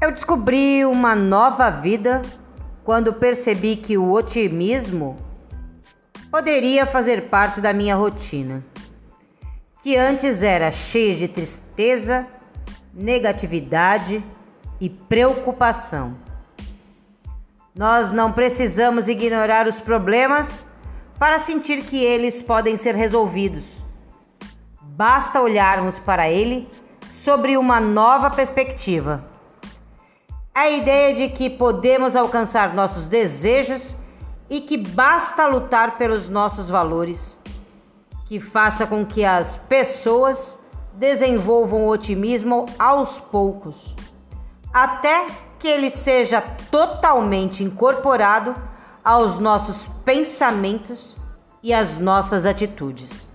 Eu descobri uma nova vida quando percebi que o otimismo poderia fazer parte da minha rotina, que antes era cheia de tristeza, negatividade e preocupação. Nós não precisamos ignorar os problemas para sentir que eles podem ser resolvidos. Basta olharmos para ele sobre uma nova perspectiva a ideia de que podemos alcançar nossos desejos e que basta lutar pelos nossos valores, que faça com que as pessoas desenvolvam o otimismo aos poucos, até que ele seja totalmente incorporado aos nossos pensamentos e às nossas atitudes.